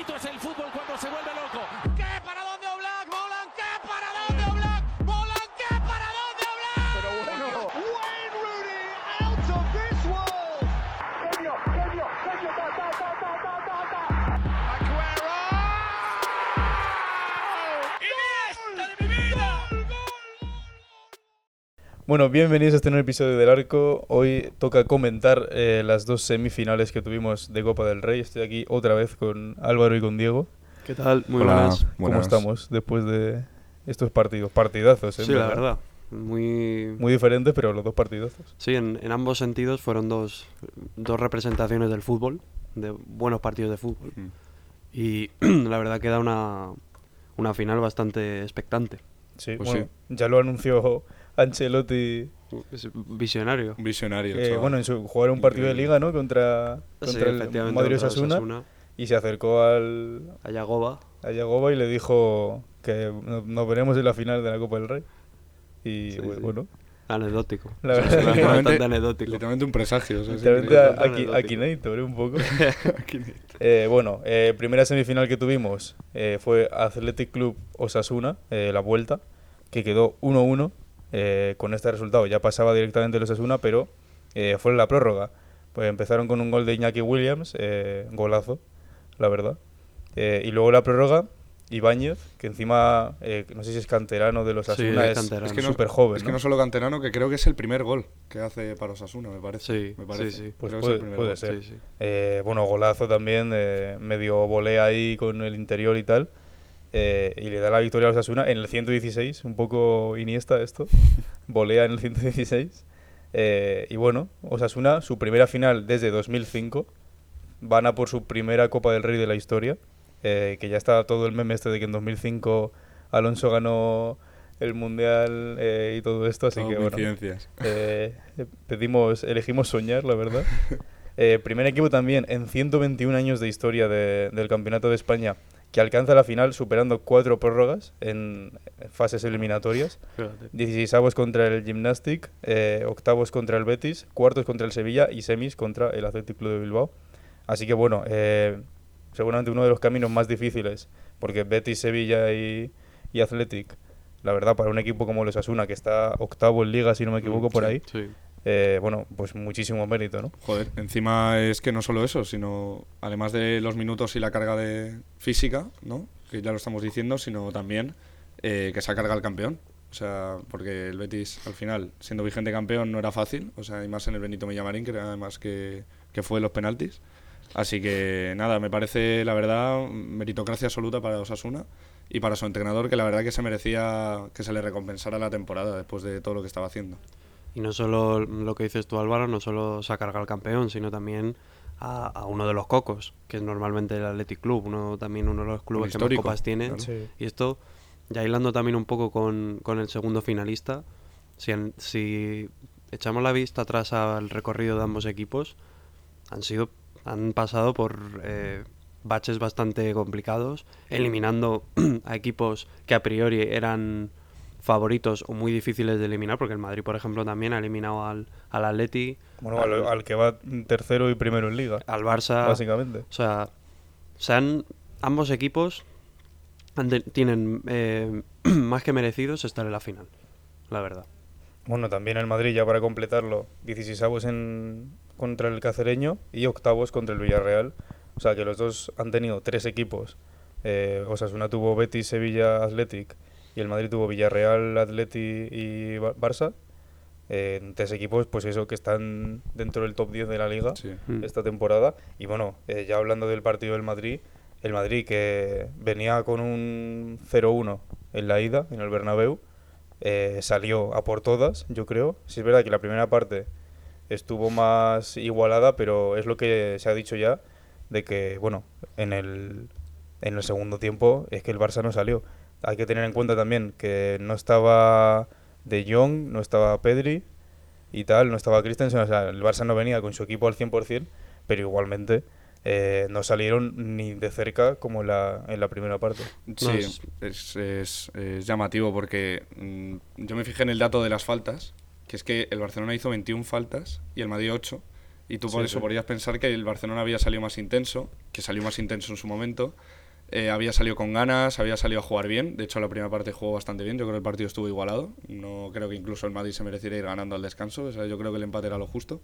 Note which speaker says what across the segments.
Speaker 1: bonito es el fútbol cuando se vuelve loco.
Speaker 2: Bueno,
Speaker 3: bienvenidos a este nuevo episodio del Arco. Hoy toca comentar eh, las dos semifinales que tuvimos de Copa del Rey. Estoy aquí otra vez con Álvaro y con Diego.
Speaker 4: ¿Qué tal? Muy
Speaker 5: Hola.
Speaker 4: buenas.
Speaker 3: ¿Cómo
Speaker 5: Buenas.
Speaker 3: estamos después de estos partidos? Partidazos, ¿eh?
Speaker 4: Sí, la verdad. Muy...
Speaker 3: Muy diferentes, pero los dos partidazos.
Speaker 4: Sí, en, en ambos sentidos fueron dos, dos representaciones del fútbol, de buenos partidos de fútbol.
Speaker 5: Mm.
Speaker 4: Y la verdad queda una, una final bastante expectante.
Speaker 3: Sí,
Speaker 5: Pues
Speaker 3: bueno, ya lo anunció Ancelotti.
Speaker 4: Es visionario.
Speaker 5: Visionario.
Speaker 3: eh, bueno, en su jugar un partido de
Speaker 5: Increíble.
Speaker 3: liga, ¿no? Contra,
Speaker 4: Sí,
Speaker 3: contra el
Speaker 4: efectivamente,
Speaker 3: Madrid Osasuna. Y se acercó al,
Speaker 4: A Yagoba.
Speaker 3: a Yagoba y le dijo que no- nos veremos en la final de la Copa del Rey. Y
Speaker 4: Sí,
Speaker 3: bu-
Speaker 4: sí.
Speaker 3: bueno,
Speaker 4: Anecdótico.
Speaker 3: La
Speaker 4: O sea,
Speaker 3: verdad
Speaker 4: es
Speaker 3: que
Speaker 4: bastante anecdótico.
Speaker 5: Literalmente un presagio. o sea,
Speaker 3: literalmente a-. Akinator, ¿eh? un poco. Eh, bueno, eh, primera semifinal que tuvimos eh, fue Athletic Club Osasuna, eh, la vuelta, que quedó 1-1. Eh, con este resultado ya pasaba directamente el Osasuna, pero eh, fue en la prórroga. Pues empezaron con un gol de Iñaki Williams, eh, golazo, la verdad. Eh, y luego la prórroga, Ibáñez, que encima, eh, no sé si es canterano de los
Speaker 4: Sí,
Speaker 3: Osasuna,
Speaker 4: es
Speaker 3: es,
Speaker 5: que no,
Speaker 3: súper joven.
Speaker 5: es que
Speaker 3: ¿no?
Speaker 5: solo canterano, que creo que es el primer gol que hace para Osasuna, me parece.
Speaker 4: Sí,
Speaker 5: me parece.
Speaker 4: sí, sí.
Speaker 3: Pues
Speaker 5: es
Speaker 3: puede- ser.
Speaker 4: Sí, sí.
Speaker 3: Eh, bueno, golazo también, eh, medio volea ahí con el interior y tal. Eh, y le da la victoria a Osasuna en el 116, un poco Iniesta esto. volea en el 116. eh, y bueno, Osasuna, su primera final desde 2005. Van a por su primera Copa del Rey de la historia. eh, que ya está todo el meme este de que en 2005 Alonso ganó el Mundial y todo esto. Así
Speaker 5: Todo
Speaker 3: que bueno, pedimos, elegimos soñar, la verdad. Primer equipo también en 121 años de historia de- del Campeonato de España que alcanza la final superando cuatro prórrogas en fases eliminatorias.
Speaker 4: Fíjate.
Speaker 3: 16avos contra el Gymnastic, eh, octavos contra el Betis, cuartos contra el Sevilla y semis contra el Athletic Club de Bilbao. Así que bueno, eh, seguramente uno de los caminos más difíciles, porque Betis, Sevilla y, y Athletic, la verdad, para un equipo como los Asuna, que está octavo en liga, si no me equivoco,
Speaker 4: Mm,
Speaker 3: por ahí,
Speaker 4: Sí.
Speaker 3: Eh, bueno, pues muchísimo mérito, ¿no?
Speaker 5: Joder, encima es que no solo eso, sino además de los minutos y la carga de física, ¿no? Que ya lo estamos diciendo, sino también eh, que se ha cargado el campeón. O sea, porque el Betis al final, siendo vigente campeón, no era fácil. O sea, y más en el Benito Mellamarín, que era además que, que fue los penaltis. Así que nada, me parece la verdad meritocracia absoluta para Osasuna y para su entrenador, que la verdad que se merecía que se le recompensara la temporada después de todo lo que estaba haciendo.
Speaker 4: Y no solo lo que dices tú, Álvaro, no solo se ha cargado al campeón, sino también a, a uno de los cocos, que es normalmente el Athletic Club, uno también uno de los clubes que más copas tiene.
Speaker 5: claro.
Speaker 3: Sí.
Speaker 4: Y esto, ya hilando también un poco con, con el segundo finalista, si, si echamos la vista atrás al recorrido de ambos equipos, han sido han pasado por eh, baches bastante complicados, eliminando a equipos que a priori eran favoritos o muy difíciles de eliminar, porque el Madrid, por ejemplo, también ha eliminado al, al Atleti,
Speaker 3: Bueno, al, al que va tercero y primero en liga,
Speaker 4: al Barça.
Speaker 3: básicamente.
Speaker 4: O sea, se han- ambos equipos tienen eh, más que merecidos estar en la final, la verdad.
Speaker 3: Bueno, también el Madrid, ya para completarlo, 16avos en, contra el Cacereño y octavos contra el Villarreal. O sea que los dos han tenido tres equipos. Eh, Osasuna tuvo Betis, Sevilla, Athletic y el Madrid tuvo Villarreal, Atleti y Ba- Barça. Eh, tres equipos, pues eso, que están dentro del top 10 de la liga
Speaker 5: Sí.
Speaker 4: Mm.
Speaker 3: esta temporada. Y bueno, eh, ya hablando del partido del Madrid, el Madrid que venía con un 0-1 en la ida, en el Bernabéu, eh, salió a por todas, yo creo. Sí es verdad que la primera parte estuvo más igualada, pero es lo que se ha dicho ya, de que, bueno, en el, en el segundo tiempo es que el Barça no salió. Hay que tener en cuenta también que no estaba De Jong, no estaba Pedri y tal, no estaba Christensen, o sea, el Barça no venía con su equipo al 100%, pero igualmente eh, no salieron ni de cerca como en la, en la primera parte.
Speaker 5: Sí,
Speaker 4: es-
Speaker 5: es, es- es llamativo porque mm, yo me fijé en el dato de las faltas, que es que el Barcelona hizo 21 faltas y el Madrid 8. Y tú por
Speaker 3: Sí,
Speaker 5: eso
Speaker 3: sí.
Speaker 5: podrías pensar que el Barcelona había salido más intenso, que salió más intenso en su momento. Eh, había salido con ganas, había salido a jugar bien. De hecho, la primera parte jugó bastante bien. Yo creo que el partido estuvo igualado. No creo que incluso el Madrid se mereciera ir ganando al descanso. O sea, yo creo que el empate era lo justo.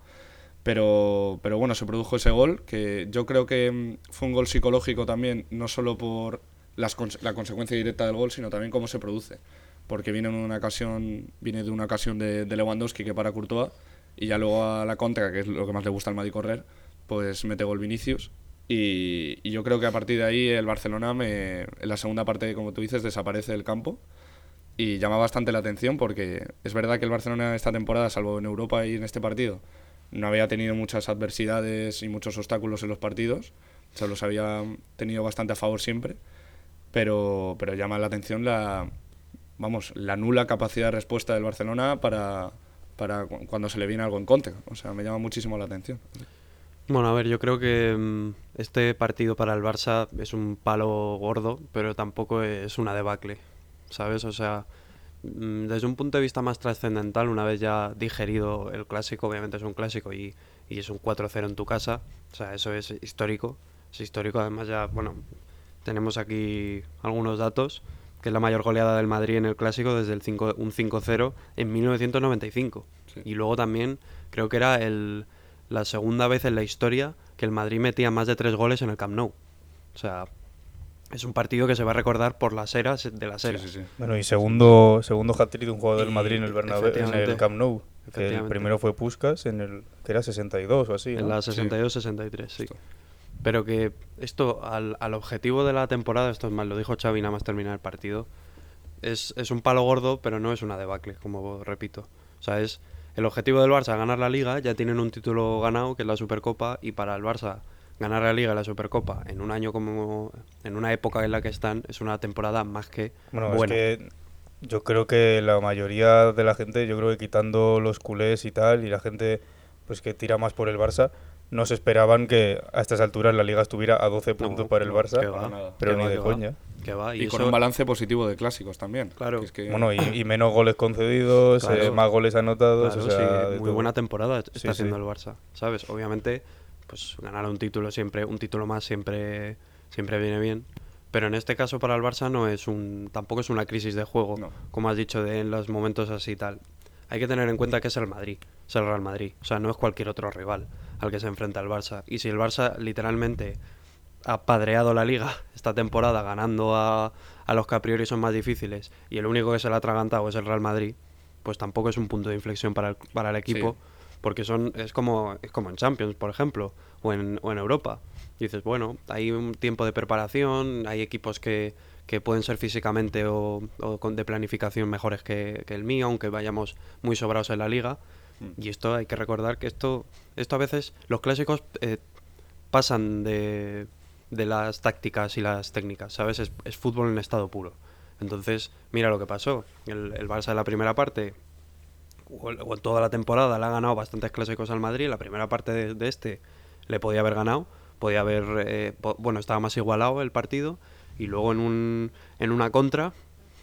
Speaker 5: Pero, pero bueno, se produjo ese gol, que yo creo que mm, fue un gol psicológico también, no solo por las la consecuencia directa del gol, sino también cómo se produce. Porque viene, en una ocasión, viene de una ocasión de, de Lewandowski que para Courtois, y ya luego a la contra, que es lo que más le gusta al Madrid correr, pues mete gol Vinicius. Y, yo creo que a partir de ahí el Barcelona, me, en la segunda parte, como tú dices, desaparece del campo y llama bastante la atención porque es verdad que el Barcelona esta temporada, salvo en Europa y en este partido, no había tenido muchas adversidades y muchos obstáculos en los partidos, se los había tenido bastante a favor siempre, pero, pero llama la atención la, vamos, la nula capacidad de respuesta del Barcelona para, para cu- cuando se le viene algo en contra. O sea, me llama muchísimo la atención.
Speaker 4: Bueno, a ver, yo creo que mm, este partido para el Barça es un palo gordo, pero tampoco es una debacle, ¿sabes? O sea, mm, desde un punto de vista más trascendental, una vez ya digerido el clásico, obviamente es un clásico y, y es un 4-0 en tu casa, o sea, eso es histórico, es histórico, además ya, bueno, tenemos aquí algunos datos, que es la mayor goleada del Madrid en el clásico desde el 5, un 5-0 en 1995.
Speaker 5: Sí.
Speaker 4: Y luego también creo que era el, la segunda vez en la historia que el Madrid metía más de tres goles en el Camp Nou. O sea, es un partido que se va a recordar por las eras de las
Speaker 5: Sí,
Speaker 4: eras.
Speaker 5: sí, sí.
Speaker 3: Bueno, y segundo, segundo hat-trick de un jugador del Madrid en el Bernabéu, en el. Camp Nou. Que el primero fue Puskas en el que era 62 o así.
Speaker 4: En
Speaker 3: ¿no?
Speaker 4: la 62-63, sí. Pero que esto, al, al objetivo de la temporada, esto es más, lo dijo Xavi nada más terminar el partido, es, es un palo gordo, pero no es una debacle, como repito. O sea, es el objetivo del Barça ganar la Liga, ya tienen un título ganado, que es la Supercopa, y para el Barça ganar la Liga y la Supercopa en un año como... en una época en la que están, es una temporada más que
Speaker 3: Bueno,
Speaker 4: buena.
Speaker 3: es que yo creo que la mayoría de la gente, yo creo que quitando los culés y tal, y la gente pues que tira más por el Barça, no se esperaban que a estas alturas la liga estuviera a 12 puntos
Speaker 4: No,
Speaker 3: para el Barça,
Speaker 4: va,
Speaker 3: pero
Speaker 4: que
Speaker 3: ni
Speaker 4: va,
Speaker 3: de
Speaker 4: que va,
Speaker 3: coña.
Speaker 4: que va,
Speaker 5: Y,
Speaker 4: y,
Speaker 5: con
Speaker 4: eso-
Speaker 5: un balance positivo de clásicos también.
Speaker 4: Claro.
Speaker 5: que es que-
Speaker 3: Bueno, y, y menos goles concedidos,
Speaker 4: Claro.
Speaker 3: eh, más goles anotados,
Speaker 4: Claro,
Speaker 3: o sea,
Speaker 4: sí, muy
Speaker 3: todo.
Speaker 4: buena temporada está
Speaker 3: Sí,
Speaker 4: haciendo
Speaker 3: sí.
Speaker 4: el Barça, ¿sabes? Obviamente, pues ganar un título siempre, un título más siempre, siempre viene bien. Pero en este caso para el Barça no es un, tampoco es una crisis de juego,
Speaker 5: No.
Speaker 4: como has dicho, de en los momentos así y tal. Hay que tener en cuenta que es el Madrid, es el Real Madrid, o sea, no es cualquier otro rival al que se enfrenta el Barça. Y si el Barça literalmente ha padreado la liga esta temporada ganando a, a los que a priori son más difíciles y el único que se la ha atragantado es el Real Madrid, pues tampoco es un punto de inflexión para el, para el equipo,
Speaker 5: Sí.
Speaker 4: porque son es como, es como en Champions, por ejemplo, o en, o en Europa. Y dices, bueno, hay un tiempo de preparación, hay equipos que, que pueden ser físicamente o, o con, de planificación mejores que, que el mío, aunque vayamos muy sobrados en la liga.
Speaker 5: Mm.
Speaker 4: Y esto hay que recordar que esto, esto a veces, los clásicos eh, pasan de, de las tácticas y las técnicas, ¿sabes? Es, es fútbol en estado puro. Entonces, mira lo que pasó. El, el Barça en la primera parte, o, toda la temporada, le ha ganado bastantes clásicos al Madrid. La primera parte de, de este le podía haber ganado, podía haber, eh, bueno, estaba más igualado el partido. Y luego en, un, en una contra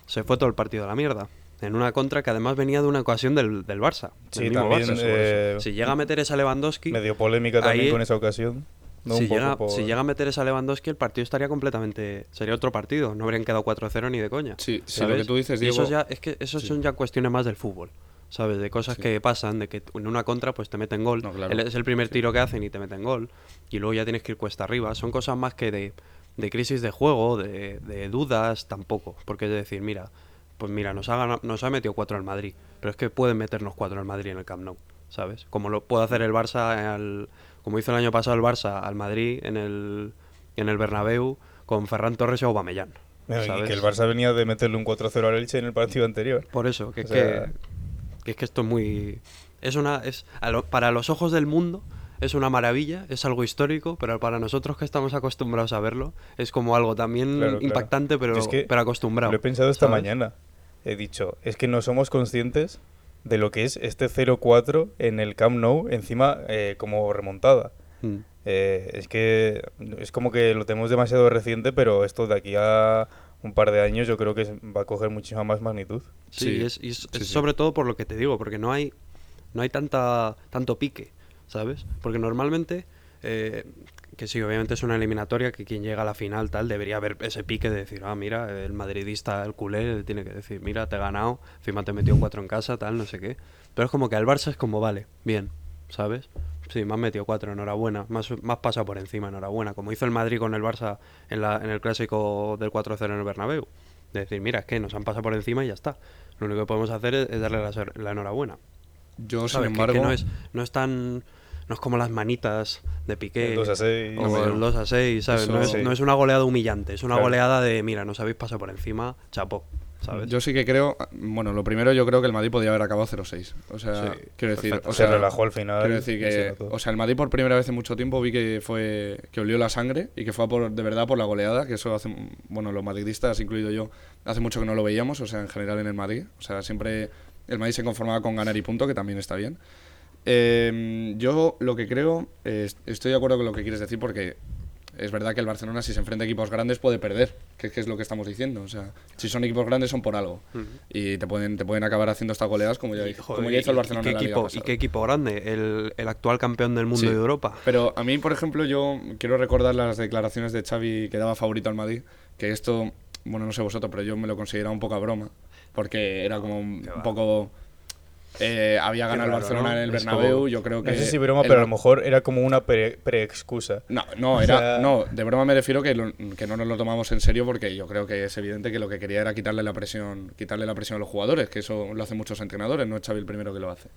Speaker 4: se fue todo el partido a la mierda. En una contra que además venía de una ocasión del, del Barça. del
Speaker 3: Sí,
Speaker 4: mismo
Speaker 3: también
Speaker 4: Barça.
Speaker 3: eh,
Speaker 4: Si llega a meter esa Lewandowski,
Speaker 3: medio polémica también
Speaker 4: ahí-
Speaker 3: con esa ocasión. ¿no?
Speaker 4: si,
Speaker 3: Un poco
Speaker 4: llega,
Speaker 3: por-
Speaker 4: si llega a meter esa Lewandowski, el partido estaría completamente. Sería otro partido. No habrían quedado 4-0 ni de coña.
Speaker 5: Sí, sí, lo que tú dices,
Speaker 4: Y eso
Speaker 5: Diego.
Speaker 4: ya, es que eso son ya cuestiones más del fútbol. ¿Sabes? De cosas que pasan, de que en una contra pues te meten gol.
Speaker 5: No, claro.
Speaker 4: El- Es el primer tiro que hacen y te meten gol. Y luego ya tienes que ir cuesta arriba. Son cosas más que de, de crisis de juego, de, de dudas, tampoco. Porque es decir, mira, pues mira, nos ha, nos ha metido cuatro al Madrid. Pero es que pueden meternos cuatro al Madrid en el Camp Nou. ¿Sabes? Como lo puede hacer el Barça al, como hizo el año pasado el Barça al Madrid en el, en el Bernabéu con Ferran Torres y Aubameyang.
Speaker 3: Bueno, y
Speaker 4: ¿sabes?
Speaker 3: que el Barça venía de meterle un 4-0 al Elche en el partido anterior.
Speaker 4: Por eso, que es,
Speaker 3: O sea-
Speaker 4: que, que es que esto es muy... Es una... Es, lo- para los ojos del mundo es una maravilla, es algo histórico, pero para nosotros que estamos acostumbrados a verlo, es como algo también
Speaker 3: Claro, claro.
Speaker 4: impactante, pero,
Speaker 3: Yo es que
Speaker 4: pero acostumbrado.
Speaker 3: Lo he pensado esta
Speaker 4: ¿sabes?
Speaker 3: mañana. He dicho, es que no somos conscientes de lo que es este 0-4 en el Camp Nou, encima eh, como remontada.
Speaker 4: Mm.
Speaker 3: Eh, es que es como que lo tenemos demasiado reciente, pero esto de aquí a un par de años yo creo que va a coger muchísima más magnitud.
Speaker 4: Sí,
Speaker 5: Sí,
Speaker 4: y es, y es-
Speaker 5: sí,
Speaker 4: es
Speaker 5: sí.
Speaker 4: sobre todo por lo que te digo, porque no hay, no hay tanta, tanto pique. ¿Sabes? Porque normalmente, eh, que sí, obviamente es una eliminatoria, que quien llega a la final, tal, debería haber ese pique de decir, ah, mira, el madridista, el culé, le tiene que decir, mira, te he ganado, encima te he metido cuatro en casa, tal, no sé qué. Pero es como que al Barça es como, vale, bien, ¿sabes? Sí, me has metido cuatro, enhorabuena. Más, más pasa por encima, enhorabuena. Como hizo el Madrid con el Barça en, la, en el clásico del 4-0 en el Bernabéu. De decir, mira, es que nos han pasado por encima y ya está. Lo único que podemos hacer es, es darle la, enhorabuena.
Speaker 5: Yo, sin
Speaker 4: ¿Sabes? Que-
Speaker 5: embargo,
Speaker 4: que, no, es, no es tan... No es como las manitas de Piqué.
Speaker 3: El 2 a 6.
Speaker 4: O
Speaker 5: Hombre,
Speaker 4: el 2 a 6, ¿sabes?
Speaker 5: Eso-
Speaker 4: no, es,
Speaker 3: sí.
Speaker 4: no es una goleada humillante, es una
Speaker 3: Claro.
Speaker 4: goleada de, mira, nos habéis pasado por encima, chapó, ¿sabes?
Speaker 5: yo sí que creo, bueno, lo primero yo creo que el Madrid podía haber acabado 0-6. O sea,
Speaker 4: Sí,
Speaker 5: quiero decir,
Speaker 4: perfecto.
Speaker 5: o
Speaker 3: Se relajó al final.
Speaker 5: Quiero decir que, o sea, el Madrid por primera vez en mucho tiempo vi que fue que olió la sangre y que fue por, de verdad por la goleada, que eso hace, bueno, los madridistas, incluido yo, hace mucho que no lo veíamos, o sea, en general en el Madrid, o sea, siempre el Madrid se conformaba con ganar y punto, que también está bien. Eh, yo lo que creo, eh, estoy de acuerdo con lo que quieres decir porque es verdad que el Barcelona si se enfrenta a equipos grandes puede perder, que, que es lo que estamos diciendo, o sea, si son equipos grandes son por algo y te pueden te pueden acabar haciendo estas goleadas como ya,
Speaker 4: Y, joder,
Speaker 5: como ya hizo el
Speaker 4: y-
Speaker 5: Barcelona
Speaker 4: y
Speaker 5: en la
Speaker 4: qué
Speaker 5: Liga
Speaker 4: equipo, ¿Y qué equipo grande? El, el actual campeón del mundo
Speaker 5: Sí.
Speaker 4: de Europa.
Speaker 5: Pero a mí, por ejemplo, yo quiero recordar las declaraciones de Xavi que daba favorito al Madrid, que esto, bueno, no sé vosotros, pero yo me lo consideraba un poco a broma, porque era como un, un poco... eh, había ganado el Barcelona
Speaker 4: ¿no?
Speaker 5: en el Bernabéu,
Speaker 4: como-
Speaker 5: yo creo que...
Speaker 3: No sé si broma,
Speaker 5: el
Speaker 3: pero a lo mejor era como una pre- pre-excusa.
Speaker 5: No, no,
Speaker 3: O
Speaker 5: era,
Speaker 3: sea-
Speaker 5: no, de broma me refiero que, lo- que no nos lo tomamos en serio porque yo creo que es evidente que lo que quería era quitarle la presión, quitarle la presión a los jugadores, que eso lo hacen muchos entrenadores, no es Xavi el primero que lo hace.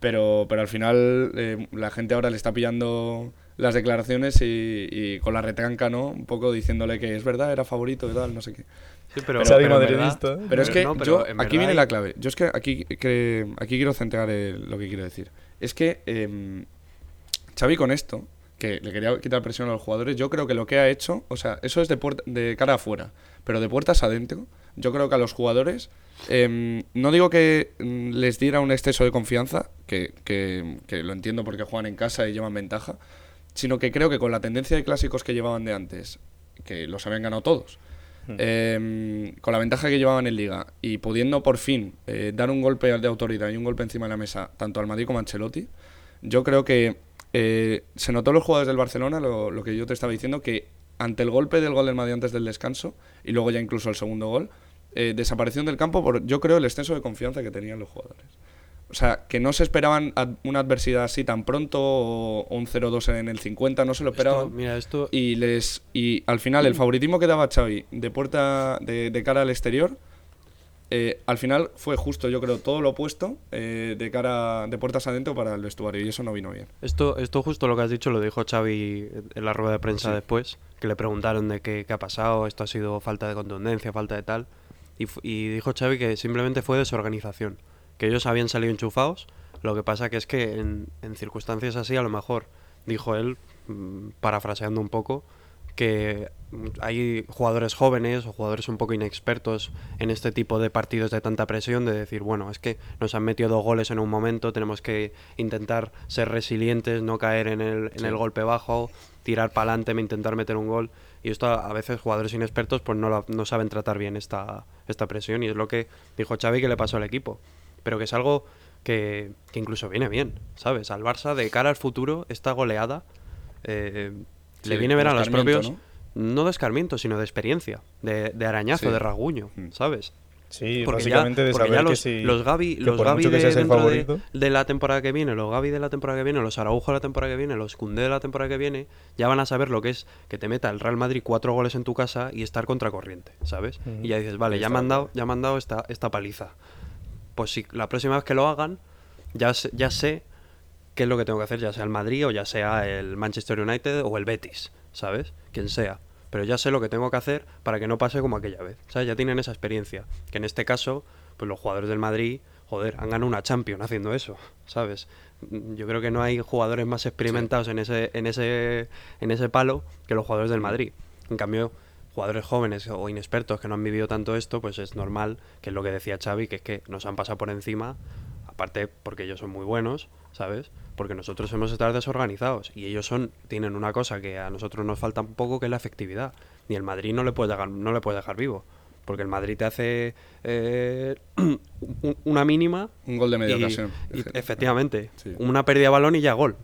Speaker 5: Pero, pero al final eh, la gente ahora le está pillando las declaraciones y, y con la retranca, ¿no? Un poco diciéndole que es verdad, era favorito y tal, no sé qué.
Speaker 4: Sí, pero,
Speaker 3: Xavi
Speaker 4: pero verdad-
Speaker 5: Pero es que
Speaker 4: no, pero
Speaker 5: yo, aquí
Speaker 4: verdad
Speaker 5: viene la clave. Yo es que aquí, que, aquí quiero centrar el- lo que quiero decir. Es que em, Xavi con esto, que le quería quitar presión a los jugadores, yo creo que lo que ha hecho, o sea, eso es de, puerta- de cara afuera, pero de puertas adentro, yo creo que a los jugadores, em, no digo que mm, les diera un exceso de confianza, que, que- que lo entiendo porque juegan en casa y llevan ventaja, sino que creo que con la tendencia de clásicos que llevaban de antes, que los habían ganado todos, eh, con la ventaja que llevaban en Liga y pudiendo por fin eh, dar un golpe de autoridad y un golpe encima de la mesa tanto al Madrid como a Ancelotti, yo creo que eh, se notó los jugadores del Barcelona lo, lo que yo te estaba diciendo, que ante el golpe del gol del Madrid antes del descanso y luego ya incluso el segundo gol, eh, desaparecieron del campo por, yo creo, el exceso de confianza que tenían los jugadores. O sea, que no se esperaban ad- una adversidad así tan pronto o, un 0-2 en el 50, no se lo
Speaker 4: Esto,
Speaker 5: esperaban.
Speaker 4: mira, esto...
Speaker 5: y les y al final el favoritismo que daba Xavi de puerta de, de cara al exterior eh, al final fue justo yo creo todo lo opuesto eh, de cara de puertas adentro para el vestuario y eso no vino bien.
Speaker 4: Esto, esto justo lo que has dicho lo dijo Xavi en la rueda de prensa después, que le preguntaron de qué, qué ha pasado, esto ha sido falta de contundencia, falta de tal, y, y dijo Xavi que simplemente fue desorganización, que ellos habían salido enchufados, lo que pasa que es que en, en circunstancias así a lo mejor, dijo él, mm, parafraseando un poco, que hay jugadores jóvenes o jugadores un poco inexpertos en este tipo de partidos de tanta presión, de decir, bueno, es que nos han metido dos goles en un momento, tenemos que intentar ser resilientes, no caer en el, en el golpe bajo, tirar para adelante, intentar meter un gol. Y esto a a veces jugadores inexpertos pues no, la- no saben tratar bien esta, esta presión y es lo que dijo Xavi que le pasó al equipo. Pero que es algo que, que incluso viene bien, ¿sabes? Al Barça de cara al futuro, esta goleada eh, le viene bien a los propios... ¿no? de escarmiento, sino de experiencia, de, de arañazo,
Speaker 5: Sí.
Speaker 4: de rasguño,
Speaker 5: Mm.
Speaker 4: ¿sabes?
Speaker 3: Sí,
Speaker 4: Porque ya,
Speaker 3: básicamente de
Speaker 4: porque ya los,
Speaker 3: que si.
Speaker 4: los
Speaker 3: que
Speaker 4: de, dentro de, la temporada que viene, los Gavi de la temporada que viene, los Araujo de la temporada que viene, los Cundé de la temporada que viene, ya van a saber lo que es que te meta el Real Madrid cuatro goles en tu casa y estar contracorriente, ¿sabes? Y ya dices, vale, ya me han dado, ya me han dado esta, esta paliza. Pues si la próxima vez que lo hagan, ya ya sé qué es lo que tengo que hacer, ya sea el Madrid o ya sea el Manchester United o el Betis, ¿sabes? Quien sea. Pero ya sé lo que tengo que hacer para que no pase como aquella vez. ¿Sabes? Ya tienen esa experiencia. Que en este caso, pues los jugadores del Madrid, joder, han ganado una Champions haciendo eso, ¿sabes? Yo creo que no hay jugadores más experimentados en ese, en ese, en ese palo que los jugadores del Madrid. En cambio, jugadores jóvenes o inexpertos que no han vivido tanto esto, pues es normal, que es lo que decía Xavi, que es que nos han pasado por encima, aparte porque ellos son muy buenos, ¿sabes? Porque nosotros hemos estado desorganizados y ellos son tienen una cosa que a nosotros nos falta un poco, que es la efectividad. Ni el Madrid no le puede dejar, no le puede dejar vivo. Porque el Madrid te hace eh, un- una mínima.
Speaker 5: Un gol de media
Speaker 4: y-
Speaker 5: ocasión.
Speaker 4: y efectivamente,
Speaker 5: Sí.
Speaker 4: una pérdida de balón y ya gol.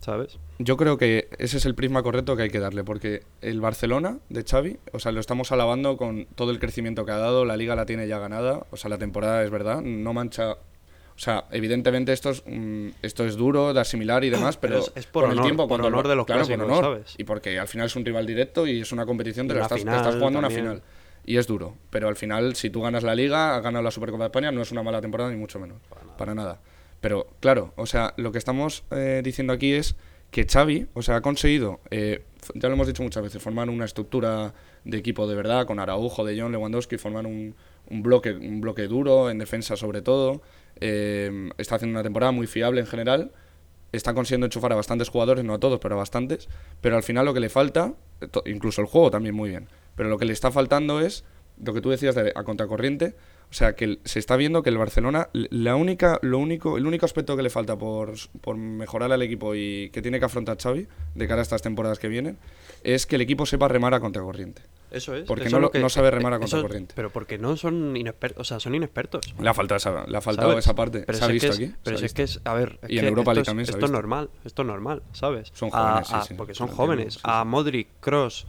Speaker 4: ¿Sabes?
Speaker 5: Yo creo que ese es el prisma correcto que hay que darle, porque el Barcelona de Xavi, o sea, lo estamos alabando con todo el crecimiento que ha dado, la liga la tiene ya ganada, o sea, la temporada es verdad, no mancha... O sea, evidentemente esto es, mm, esto es duro de asimilar y demás, pero,
Speaker 4: Pero es- es por
Speaker 5: con
Speaker 4: honor-
Speaker 5: el tiempo,
Speaker 4: por honor de los
Speaker 5: claro, por
Speaker 4: clásicos,
Speaker 5: honor,
Speaker 4: ¿sabes?
Speaker 5: Y porque al final es un rival directo y es una competición, lo
Speaker 4: una
Speaker 5: estás, te
Speaker 4: final
Speaker 5: estás jugando
Speaker 4: también.
Speaker 5: una final. Y es duro, pero al final, si tú ganas la liga, has ganado la Supercopa de España, no es una mala temporada ni mucho menos. Para nada. Pero claro, o sea, lo que estamos eh, diciendo aquí es que Xavi, o sea, ha conseguido, eh, ya lo hemos dicho muchas veces, formar una estructura de equipo de verdad, con Araujo, De Jong, Lewandowski, formar un, un bloque, un bloque duro, en defensa sobre todo. Eh, está haciendo una temporada muy fiable en general. Está consiguiendo enchufar a bastantes jugadores, no a todos, pero a bastantes. Pero al final lo que le falta, incluso el juego también muy bien, pero lo que le está faltando es lo que tú decías de a contracorriente. O sea, que se está viendo que el Barcelona, la única, lo único, el único aspecto que le falta por, por mejorar al equipo y que tiene que afrontar Xavi de cara a estas temporadas que vienen, es que el equipo sepa remar a contracorriente.
Speaker 4: Eso es.
Speaker 5: Porque
Speaker 4: eso
Speaker 5: no
Speaker 4: es
Speaker 5: lo- no sabe remar a contracorriente.
Speaker 4: Pero porque no son inexpertos, o sea, son inexpertos.
Speaker 5: Le ha faltado esa, le ha faltado
Speaker 4: ¿sabes?
Speaker 5: esa parte.
Speaker 4: Pero
Speaker 5: se ha
Speaker 4: es
Speaker 5: visto
Speaker 4: es-
Speaker 5: aquí.
Speaker 4: Pero si es que es, a ver, es
Speaker 5: Y en Europa
Speaker 4: esto es-
Speaker 5: también se ha
Speaker 4: Esto es normal, esto es normal, ¿sabes?
Speaker 5: Son jóvenes, sí,
Speaker 4: a-
Speaker 5: sí,
Speaker 4: Porque son jóvenes.
Speaker 5: sí,
Speaker 4: A. Modric, Cross,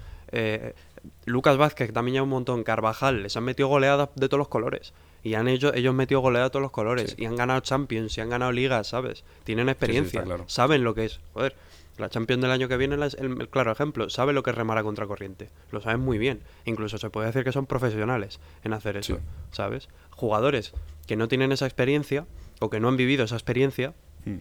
Speaker 4: Lucas Vázquez, que también lleva un montón, Carvajal, les han metido goleadas de todos los colores. Y han ellos, ellos metido goleadas de todos los colores. Y han ganado Champions, y han ganado ligas, ¿sabes? Tienen experiencia,
Speaker 5: claro.
Speaker 4: saben lo que es. Joder, la Champions del año que viene es el, el claro ejemplo. Sabe lo que es remar a contracorriente. Lo saben muy bien. Incluso se puede decir que son profesionales en hacer eso. ¿sabes? Jugadores que no tienen esa experiencia o que no han vivido esa experiencia,
Speaker 5: Mm.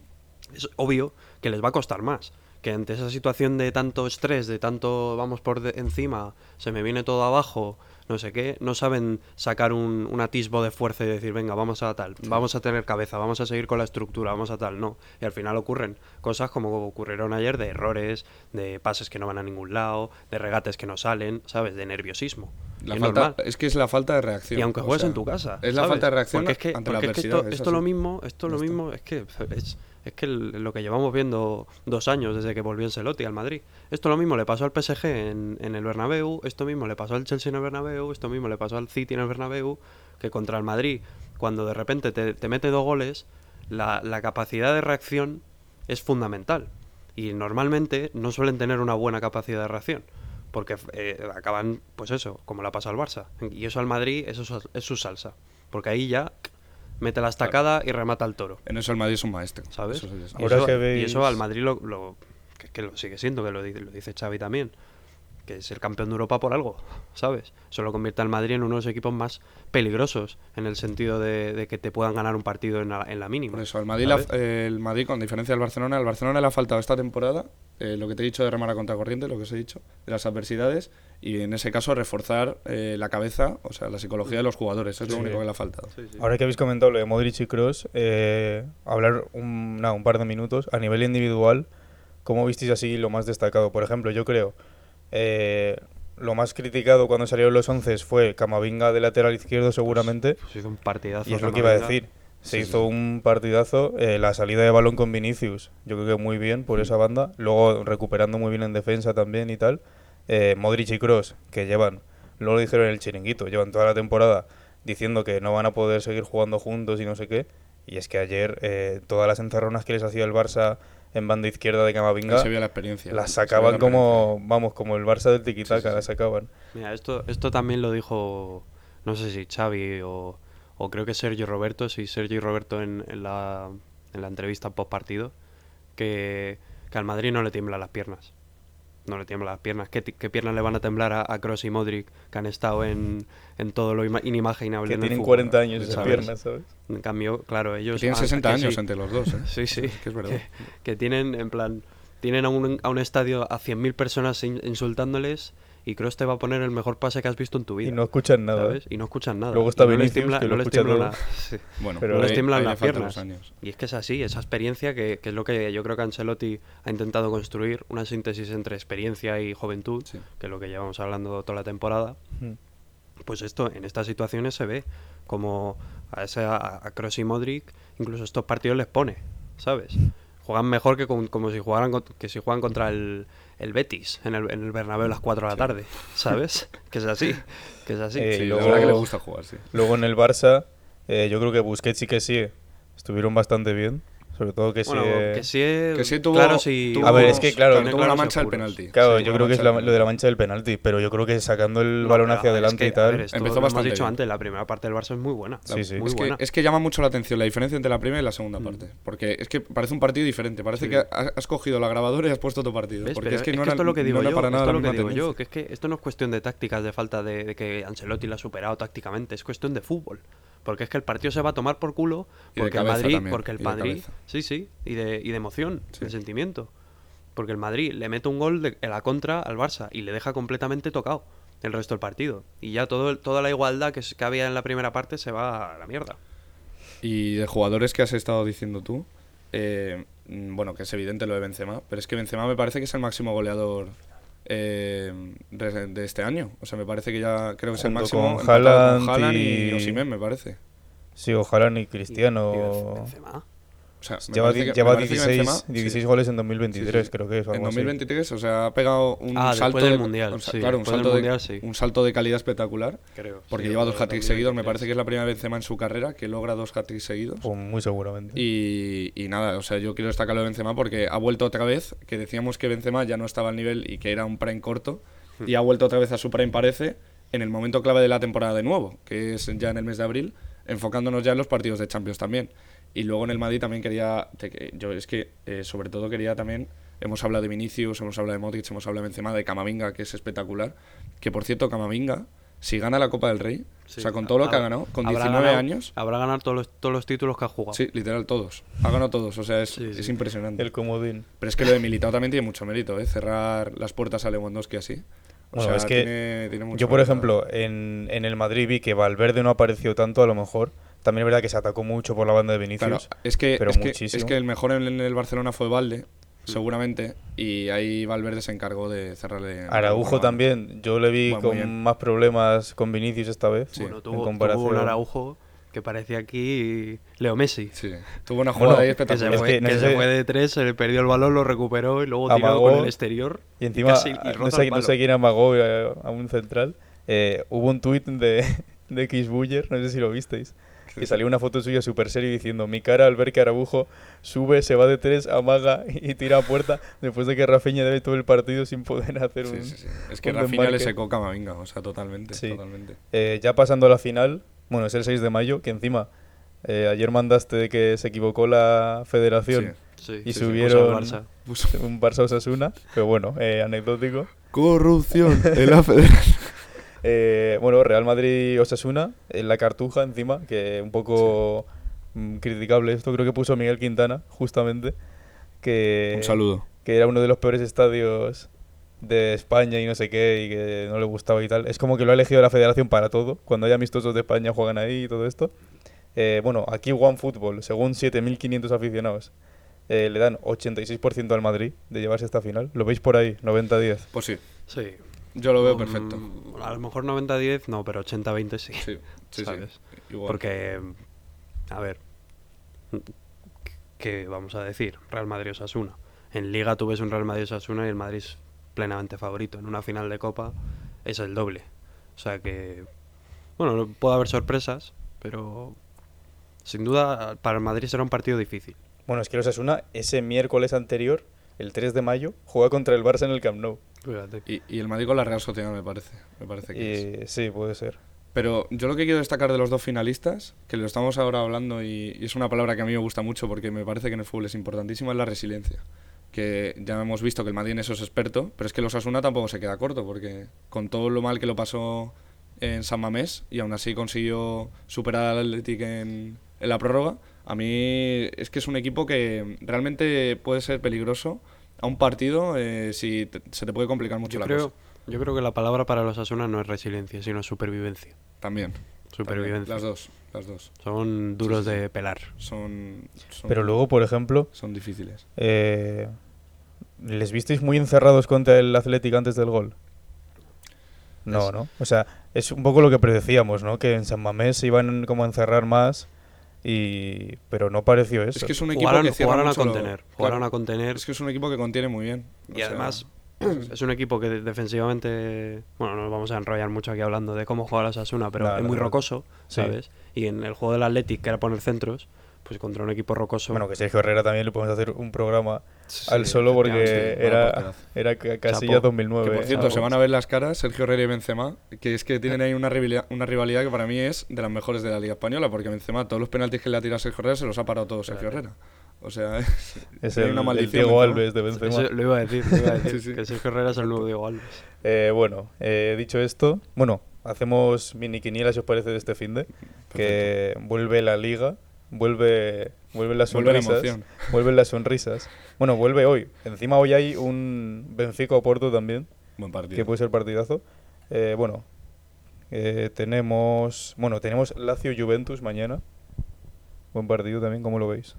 Speaker 4: es obvio que les va a costar más. Que ante esa situación de tanto estrés, de tanto vamos por de- encima, se me viene todo abajo, no sé qué, no saben sacar un, un atisbo de fuerza y decir, venga, vamos a tal, vamos a tener cabeza, vamos a seguir con la estructura, vamos a tal, no. Y al final ocurren cosas como ocurrieron ayer de errores, de pases que no van a ningún lado, de regates que no salen, ¿sabes? De nerviosismo.
Speaker 5: La
Speaker 4: es
Speaker 5: falta, es que es la falta de reacción.
Speaker 4: Y aunque
Speaker 5: o
Speaker 4: juegues
Speaker 5: sea,
Speaker 4: en tu casa.
Speaker 5: Es la
Speaker 4: ¿sabes?
Speaker 5: falta de reacción
Speaker 4: Porque es que,
Speaker 5: ante la
Speaker 4: porque es que
Speaker 5: adversidad.
Speaker 4: esto,
Speaker 5: es
Speaker 4: esto lo mismo, esto lo mismo, es que es, es que lo que llevamos viendo dos años desde que volvió Ancelotti al Madrid. Esto lo mismo le pasó al PSG en, en el Bernabéu, esto mismo le pasó al Chelsea en el Bernabéu, esto mismo le pasó al City en el Bernabéu, que contra el Madrid, cuando de repente te, te mete dos goles, la, la capacidad de reacción es fundamental. Y normalmente no suelen tener una buena capacidad de reacción. Porque eh, acaban, pues eso, como la pasa al Barça. Y eso al Madrid, eso es, es su salsa. Porque ahí ya mete la estacada y remata al toro.
Speaker 5: En eso el Madrid es un maestro.
Speaker 4: ¿Sabes?
Speaker 5: Eso sí es.
Speaker 4: Y
Speaker 3: Ahora
Speaker 4: eso,
Speaker 3: que
Speaker 4: y
Speaker 3: veis-
Speaker 4: eso al Madrid lo, lo- que, que lo sigue siendo, que lo, lo dice Xavi también. Que es el campeón de Europa por algo, ¿sabes? Eso lo convierte al Madrid en uno de los equipos más peligrosos en el sentido de, de que te puedan ganar un partido en la, en la mínima.
Speaker 5: Por eso, al Madrid, eh, el Madrid, con diferencia del Barcelona, al Barcelona le ha faltado esta temporada eh, lo que te he dicho de remar a contracorriente, lo que os he dicho, de las adversidades, y en ese caso reforzar eh, la cabeza, o sea, la psicología de los jugadores, es lo
Speaker 3: Sí.
Speaker 5: único que le ha faltado.
Speaker 3: Ahora que habéis comentado lo de Modric y Cross, hablar un, un par de minutos a nivel individual, ¿cómo visteis así lo más destacado? Por ejemplo, yo creo, eh, lo más criticado cuando salieron los 11 fue Camavinga de lateral izquierdo seguramente,
Speaker 4: Pues hizo un partidazo.
Speaker 3: y es lo que iba a decir. Se
Speaker 5: Sí,
Speaker 3: hizo
Speaker 5: sí.
Speaker 3: un partidazo, eh, la salida de balón con Vinicius, yo creo que muy bien por esa banda, luego recuperando muy bien en defensa también y tal. Eh, Modric y Cross, que llevan, luego lo dijeron en el chiringuito, llevan toda la temporada diciendo que no van a poder seguir jugando juntos y no sé qué. Y es que ayer eh, todas las encerronas que les hacía el Barça en banda izquierda de Camavinga
Speaker 5: se vio la experiencia.
Speaker 3: sacaban
Speaker 5: la
Speaker 3: como, vamos, como el Barça del tiquitaca,
Speaker 5: Sí, sí,
Speaker 3: las sacaban.
Speaker 4: Mira, esto, esto también lo dijo, no sé si Xavi o, o creo que Sergio Roberto, sí, Sergio Roberto en, en la, en la entrevista post partido, que, que al Madrid no le tiemblan las piernas. No le tiemblan las piernas. ¿Qué, qué piernas le van a temblar a, a Kroos y Modric, que han estado en, en todo lo ima- inimaginable?
Speaker 3: Que tienen
Speaker 4: fútbol,
Speaker 3: 40 años esas piernas, ¿sabes?
Speaker 4: En cambio, claro, ellos...
Speaker 5: Que tienen 60
Speaker 4: que
Speaker 5: años
Speaker 4: sí.
Speaker 5: entre los dos, ¿eh?
Speaker 4: Sí, sí.
Speaker 5: Que es verdad.
Speaker 4: Que, que tienen, en plan, tienen a un, a un estadio a 100.000 personas in- insultándoles y Kroos te va a poner el mejor pase que has visto en tu vida.
Speaker 3: Y no escuchan nada.
Speaker 4: ¿sabes? Y no escuchan nada.
Speaker 3: Luego está
Speaker 4: Y no les
Speaker 3: Vinicius,
Speaker 4: tiembla-
Speaker 3: que lo
Speaker 4: no les
Speaker 3: escucha
Speaker 4: tiembla
Speaker 3: todo.
Speaker 4: la- sí.
Speaker 5: Bueno,
Speaker 3: Pero
Speaker 4: no les tiemblan las piernas.
Speaker 5: años.
Speaker 4: Y es que es así, esa experiencia que, que es lo que yo creo que Ancelotti ha intentado construir, una síntesis entre experiencia y juventud,
Speaker 5: Sí.
Speaker 4: que es lo que llevamos hablando toda la temporada.
Speaker 3: Mm.
Speaker 4: Pues esto, en estas situaciones se ve como a, ese, a, a Kroos y Modric, incluso estos partidos les pone, ¿sabes? Juegan mejor que con- como si jugaran con- que si juegan contra el, el Betis en el, en el Bernabéu a las 4 de la tarde, ¿sabes? Que es así, que es así.
Speaker 3: Eh,
Speaker 5: Sí,
Speaker 3: luego-
Speaker 5: que le gusta jugar, sí.
Speaker 3: Luego en el Barça, eh, yo creo que Busquets y que sí estuvieron bastante bien. Sobre todo que sí.
Speaker 4: Bueno, que sí,
Speaker 5: Que sí tuvo,
Speaker 4: claro, sí.
Speaker 5: tuvo-
Speaker 3: A ver, es que, claro,
Speaker 5: tuvo la mancha del penalti.
Speaker 3: Claro,
Speaker 5: Sí,
Speaker 3: yo creo que es la- lo de la mancha del penalti, pero yo creo que sacando el
Speaker 4: No,
Speaker 3: balón hacia
Speaker 4: es
Speaker 3: adelante
Speaker 4: que,
Speaker 3: y tal.
Speaker 4: ver, esto
Speaker 5: Empezó
Speaker 4: lo hemos
Speaker 5: bastante
Speaker 4: dicho
Speaker 5: bien.
Speaker 4: antes, la primera parte del Barça es muy buena.
Speaker 3: Sí, sí.
Speaker 4: Muy
Speaker 5: Es que,
Speaker 4: buena.
Speaker 5: es que llama mucho la atención la diferencia entre la primera y la segunda parte. Porque es que parece un partido diferente. Parece
Speaker 4: Sí.
Speaker 5: que has, cogido la grabadora y has puesto tu partido.
Speaker 4: ¿Ves?
Speaker 5: Porque
Speaker 4: Pero
Speaker 5: es que no
Speaker 4: esto
Speaker 5: era,
Speaker 4: es lo que digo yo,
Speaker 5: para nada
Speaker 4: esto lo que digo yo, que es que esto no es cuestión de tácticas, de falta de, que Ancelotti la ha superado tácticamente, es cuestión de fútbol. Porque es que el partido se va a tomar por culo porque el Madrid, porque el Madrid. Sí, sí, y de, y de emoción,
Speaker 5: Sí.
Speaker 4: de sentimiento. Porque el Madrid le mete un gol de, en la contra al Barça y le deja completamente tocado el resto del partido. Y ya todo, el- toda la igualdad que, que había en la primera parte se va a la mierda.
Speaker 5: Y de jugadores que has estado diciendo tú, eh, mm, bueno, que es evidente lo de Benzema, pero es que Benzema me parece que es el máximo goleador eh, de, de este año. O sea, me parece que ya creo que es el máximo
Speaker 3: con
Speaker 5: empatado
Speaker 3: Haaland
Speaker 5: con Haaland y
Speaker 3: y-
Speaker 5: Osimhen, me parece.
Speaker 3: Sí, ojalá ni
Speaker 4: Y-
Speaker 3: Cristiano.
Speaker 4: y Benzema.
Speaker 5: O sea,
Speaker 3: Lleva,
Speaker 5: que-
Speaker 3: lleva
Speaker 5: me parece que
Speaker 3: 16,
Speaker 5: Benzema- sí.
Speaker 3: 16 goles en 2023,
Speaker 5: Sí, sí.
Speaker 3: creo que es. o
Speaker 5: En
Speaker 3: algo así.
Speaker 5: 2023, o sea, ha pegado un
Speaker 4: Ah,
Speaker 5: salto
Speaker 4: del
Speaker 5: de,
Speaker 4: Mundial,
Speaker 5: un sa-
Speaker 4: sí,
Speaker 5: claro, un salto, de,
Speaker 4: Mundial, sí.
Speaker 5: un salto de calidad espectacular.
Speaker 4: Creo.
Speaker 5: Porque
Speaker 4: sí,
Speaker 5: lleva dos
Speaker 4: de
Speaker 5: hat-tricks seguidos, me
Speaker 4: 2023.
Speaker 5: parece que es la primera Benzema en su carrera que logra dos hat-tricks seguidos.
Speaker 3: Pues muy seguramente.
Speaker 5: Y, y nada, o sea, yo quiero destacar lo de Benzema porque ha vuelto otra vez, que decíamos que Benzema ya no estaba al nivel y que era un prime corto,
Speaker 4: Hmm.
Speaker 5: y ha vuelto otra vez a su prime parece en el momento clave de la temporada de nuevo, que es ya en el mes de abril, enfocándonos ya en los partidos de Champions también. Y luego en el Madrid también quería, te- que- yo es que eh, sobre todo quería también, hemos hablado de Vinicius, hemos hablado de Modric, hemos hablado de Benzema, de Camavinga, que es espectacular, que por cierto Camavinga, si gana la Copa del Rey,
Speaker 4: Sí,
Speaker 5: o sea, con todo lo que ha ganado, con
Speaker 4: habrá
Speaker 5: 19
Speaker 4: ganado-
Speaker 5: años,
Speaker 4: Habrá ganado todos los, todos los títulos que ha jugado.
Speaker 5: Sí, literal, todos. Ha ganado todos, o sea, es,
Speaker 4: Sí, sí.
Speaker 5: es impresionante.
Speaker 3: El comodín.
Speaker 5: Pero es que lo de Militao también tiene mucho mérito, ¿eh? Cerrar las puertas a Lewandowski así. O
Speaker 3: Bueno,
Speaker 5: sea,
Speaker 3: es que
Speaker 5: tiene- tiene mucho
Speaker 3: Yo, por
Speaker 5: mérito.
Speaker 3: ejemplo, en, en el Madrid vi que Valverde no apareció tanto, a lo mejor. También es verdad que se atacó mucho por la banda de Vinicius.
Speaker 5: Claro, es que,
Speaker 3: pero
Speaker 5: es, que,
Speaker 3: muchísimo.
Speaker 5: es que el mejor en el Barcelona fue Valde, seguramente, y ahí Valverde se encargó de cerrarle.
Speaker 3: Araujo
Speaker 5: Bueno,
Speaker 3: también, yo le vi
Speaker 5: Bueno,
Speaker 3: con más problemas con Vinicius esta vez.
Speaker 5: Sí.
Speaker 4: Bueno,
Speaker 3: en
Speaker 4: tuvo, tuvo
Speaker 3: comparación.
Speaker 4: un Araujo que parecía aquí Leo Messi.
Speaker 5: Sí, tuvo una jugada
Speaker 3: Bueno,
Speaker 5: ahí
Speaker 4: Que se,
Speaker 5: espectacular.
Speaker 3: Es
Speaker 4: fue,
Speaker 3: que no
Speaker 4: que se fue de tres, se le perdió el balón, lo recuperó y luego tiró
Speaker 3: Amagó,
Speaker 4: con el exterior.
Speaker 3: Y encima,
Speaker 4: casi- y
Speaker 3: no, sé, no sé quién amagó a, a un central. Eh, hubo un tuit de, de Kiss Buller, no sé si lo visteis. Que salió una foto suya súper serio diciendo: Mi cara al ver que Araujo sube, se va de tres, amaga y tira a puerta. Después de que Rafinha debe todo el partido sin poder hacer un.
Speaker 5: Sí, sí, sí. Es que Rafinha le secó Camavinga, o sea, totalmente.
Speaker 3: Sí.
Speaker 5: totalmente.
Speaker 3: Eh, ya pasando a la final, bueno, es el 6 de mayo, que encima eh, ayer mandaste de que se equivocó la federación
Speaker 4: Sí,
Speaker 3: y
Speaker 4: sí, sí,
Speaker 3: subieron
Speaker 4: al Barça.
Speaker 3: Un Barça Osasuna, pero bueno, eh, anecdótico.
Speaker 5: Corrupción en la federación.
Speaker 3: Eh, bueno, Real Madrid Osasuna, en la cartuja encima, que un poco mm, criticable esto, creo que puso Miguel Quintana, justamente, que,
Speaker 5: Un saludo.
Speaker 3: que era uno de los peores estadios de España y no sé qué, y que no le gustaba y tal. Es como que lo ha elegido la federación para todo, cuando hay amistosos de España juegan ahí y todo esto. Eh, bueno, aquí One Football, según 7.500 aficionados, eh, le dan 86% al Madrid de llevarse esta final. ¿Lo veis por ahí? 90-10.
Speaker 5: Pues sí,
Speaker 4: Sí.
Speaker 5: Yo lo veo perfecto.
Speaker 4: A lo mejor 90-10, no, pero 80-20 sí.
Speaker 5: Sí, sí,
Speaker 4: ¿sabes?
Speaker 5: sí. Igual.
Speaker 4: Porque, a ver, ¿qué vamos a decir? Real Madrid Osasuna. En Liga tú ves un Real Madrid Osasuna y el Madrid es plenamente favorito. En una final de Copa es el doble. O sea que, bueno, puede haber sorpresas, pero sin duda para el Madrid será un partido difícil.
Speaker 3: Bueno, es que el Osasuna ese miércoles anterior, el 3 de mayo, juega contra el Barça en el Camp Nou.
Speaker 5: Y, y el Madrid con la Real Sociedad, me parece. Me parece que es.
Speaker 3: Y sí, puede ser.
Speaker 5: Pero yo lo que quiero destacar de los dos finalistas, que lo estamos ahora hablando y, y es una palabra que a mí me gusta mucho porque me parece que en el fútbol es importantísima, es la resiliencia. Que ya hemos visto que el Madrid en eso es experto, pero es que los Asuna tampoco se queda corto porque con todo lo mal que lo pasó en San Mamés y aún así consiguió superar al Athletic en, en la prórroga, a mí es que es un equipo que realmente puede ser peligroso a un partido eh, si te- se te puede complicar mucho
Speaker 4: Yo
Speaker 5: la
Speaker 4: creo,
Speaker 5: cosa.
Speaker 4: yo creo que la palabra para los Asuna no es resiliencia, sino supervivencia.
Speaker 5: También.
Speaker 4: Supervivencia.
Speaker 5: Las dos, las dos.
Speaker 4: Son duros de pelar.
Speaker 5: Son, son-
Speaker 3: Pero luego, por ejemplo,
Speaker 5: son difíciles.
Speaker 3: eh, ¿les visteis muy encerrados contra el Athletic antes del gol? No,
Speaker 5: Es-
Speaker 3: ¿no? O sea, es un poco lo que predecíamos, ¿no? Que en San Mamés se iban como a encerrar más, y pero no pareció eso.
Speaker 5: Es que es un equipo
Speaker 4: Jugaron,
Speaker 5: que cierra
Speaker 4: jugaron a
Speaker 5: lo-
Speaker 4: contener. Jugaron
Speaker 5: claro,
Speaker 4: a contener.
Speaker 5: Es que es un equipo que contiene muy bien. O
Speaker 4: Y
Speaker 5: sea,
Speaker 4: además, es un equipo que de- defensivamente, bueno, no nos vamos a enrollar mucho aquí hablando de cómo juega la Sasuna, pero
Speaker 3: No,
Speaker 4: es muy rocoso,
Speaker 3: Sí.
Speaker 4: ¿sabes? Y en el juego del Athletic, que era poner centros, pues contra un equipo rocoso.
Speaker 3: Bueno, que Sergio Herrera también le podemos hacer un programa
Speaker 4: Sí,
Speaker 3: al solo porque era, era ca- Casilla
Speaker 4: Chapo.
Speaker 3: 2009.
Speaker 5: Que por cierto,
Speaker 3: Chapo.
Speaker 5: se van a ver las caras Sergio Herrera y Benzema, que es que tienen ahí una rivalidad, una rivalidad que para mí es de las mejores de la Liga Española, porque Benzema todos los penaltis que le ha tirado a Sergio Herrera se los ha parado todos Sergio Herrera. O sea, es,
Speaker 3: el,
Speaker 5: una
Speaker 3: el
Speaker 5: maldición.
Speaker 3: Diego. Alves de Benzema.
Speaker 4: Eso lo iba a decir, lo iba a decir,
Speaker 5: Sí, sí.
Speaker 4: que Sergio Herrera es el nuevo Diego Alves.
Speaker 3: Eh, bueno, eh, dicho esto, bueno, hacemos mini quiniela si os parece de este fin de que vuelve la liga, vuelve vuelven las
Speaker 5: Vuelve la
Speaker 3: sonrisas,
Speaker 5: emoción.
Speaker 3: vuelven las sonrisas. Bueno, vuelve hoy. Encima hoy hay un Benfica Oporto también,
Speaker 5: Buen partido.
Speaker 3: que puede ser partidazo. Eh, bueno, eh, tenemos bueno tenemos Lazio Juventus mañana. Buen partido también, ¿cómo lo veis?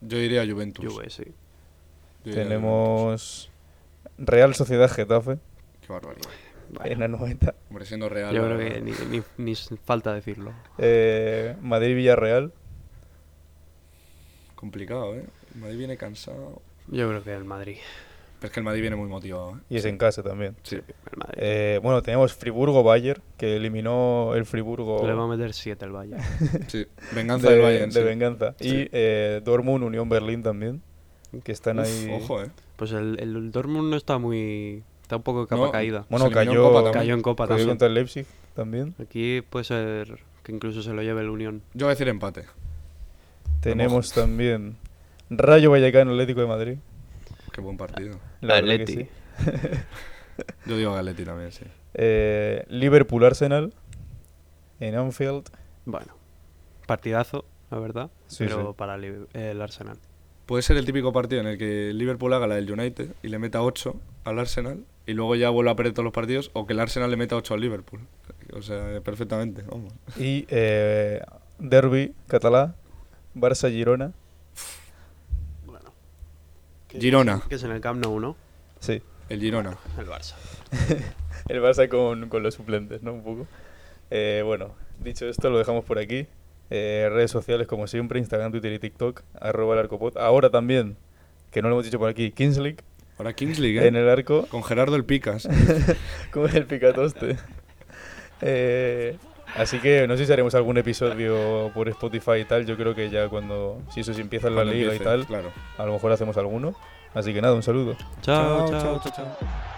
Speaker 5: Yo diría Juventus.
Speaker 4: Juve, sí.
Speaker 5: Yo
Speaker 3: Tenemos Real Sociedad Getafe.
Speaker 5: Qué barbaridad.
Speaker 4: Bueno,
Speaker 3: en la 90.
Speaker 5: Hombre, siendo real.
Speaker 4: yo creo que ni, ni- ni falta decirlo.
Speaker 3: Eh, Madrid Villarreal.
Speaker 5: Complicado, ¿eh? El Madrid viene cansado.
Speaker 4: Yo creo que el Madrid.
Speaker 5: Pero es que el Madrid viene muy motivado, ¿eh?
Speaker 3: Y es en casa también.
Speaker 5: Sí.
Speaker 4: El Madrid.
Speaker 3: Eh, bueno, tenemos Friburgo-Bayern, que eliminó el Friburgo
Speaker 4: Le va a meter 7 el Bayern.
Speaker 5: sí. Venganza
Speaker 3: de,
Speaker 5: del Bayern.
Speaker 3: de
Speaker 5: sí.
Speaker 3: venganza.
Speaker 5: Sí.
Speaker 3: Y eh, Dortmund-Unión Berlín también, que están
Speaker 5: Uf,
Speaker 3: ahí...
Speaker 5: Ojo, ¿eh?
Speaker 4: Pues el, el Dortmund no está muy. Está un poco de capa
Speaker 5: No,
Speaker 4: caída.
Speaker 3: Bueno,
Speaker 5: Se
Speaker 3: cayó,
Speaker 5: en Copa también.
Speaker 4: Cayó en Copa
Speaker 3: cayó
Speaker 4: también.
Speaker 3: contra el Leipzig también.
Speaker 4: Aquí puede ser que incluso se lo lleve el Unión.
Speaker 5: Yo voy a decir empate.
Speaker 3: Tenemos también Rayo Vallecano Atlético de Madrid.
Speaker 5: Qué buen partido.
Speaker 3: La
Speaker 4: Atleti.
Speaker 3: sí.
Speaker 5: Yo digo Galetti también, sí.
Speaker 3: Eh, Liverpool-Arsenal en Anfield.
Speaker 4: Bueno, partidazo, la verdad.
Speaker 3: Sí,
Speaker 4: pero
Speaker 3: sí.
Speaker 4: para el, el Arsenal.
Speaker 5: Puede ser el típico partido en el que Liverpool haga la del United y le meta 8 al Arsenal y luego ya vuelva a perder todos los partidos o que el Arsenal le meta 8 al Liverpool. O sea, perfectamente, vamos.
Speaker 3: Y eh, Derby catalá, Barça-Girona.
Speaker 5: Girona,
Speaker 4: Que es en el Camp Nou, ¿no?
Speaker 3: Sí,
Speaker 5: el Girona.
Speaker 4: El Barça.
Speaker 3: el Barça con, con los suplentes, ¿no? Un poco. Eh, bueno, dicho esto, lo dejamos por aquí. Eh, redes sociales, como siempre, Instagram, Twitter y TikTok, arroba el arcopod. Ahora también, que no lo hemos dicho por aquí, Kings League,
Speaker 5: Ahora Kings League, ¿eh?
Speaker 3: en el arco,
Speaker 5: Con Gerardo el Picas.
Speaker 3: con el picatoste. Eh, así que no sé si haremos algún episodio por Spotify y tal. Yo creo que ya cuando, si eso si empieza la
Speaker 5: Cuando
Speaker 3: liga
Speaker 5: empiece,
Speaker 3: y tal,
Speaker 5: Claro.
Speaker 3: a lo mejor hacemos alguno. Así que nada, un saludo.
Speaker 4: chao, chao.
Speaker 5: chao, chao.
Speaker 2: Genio,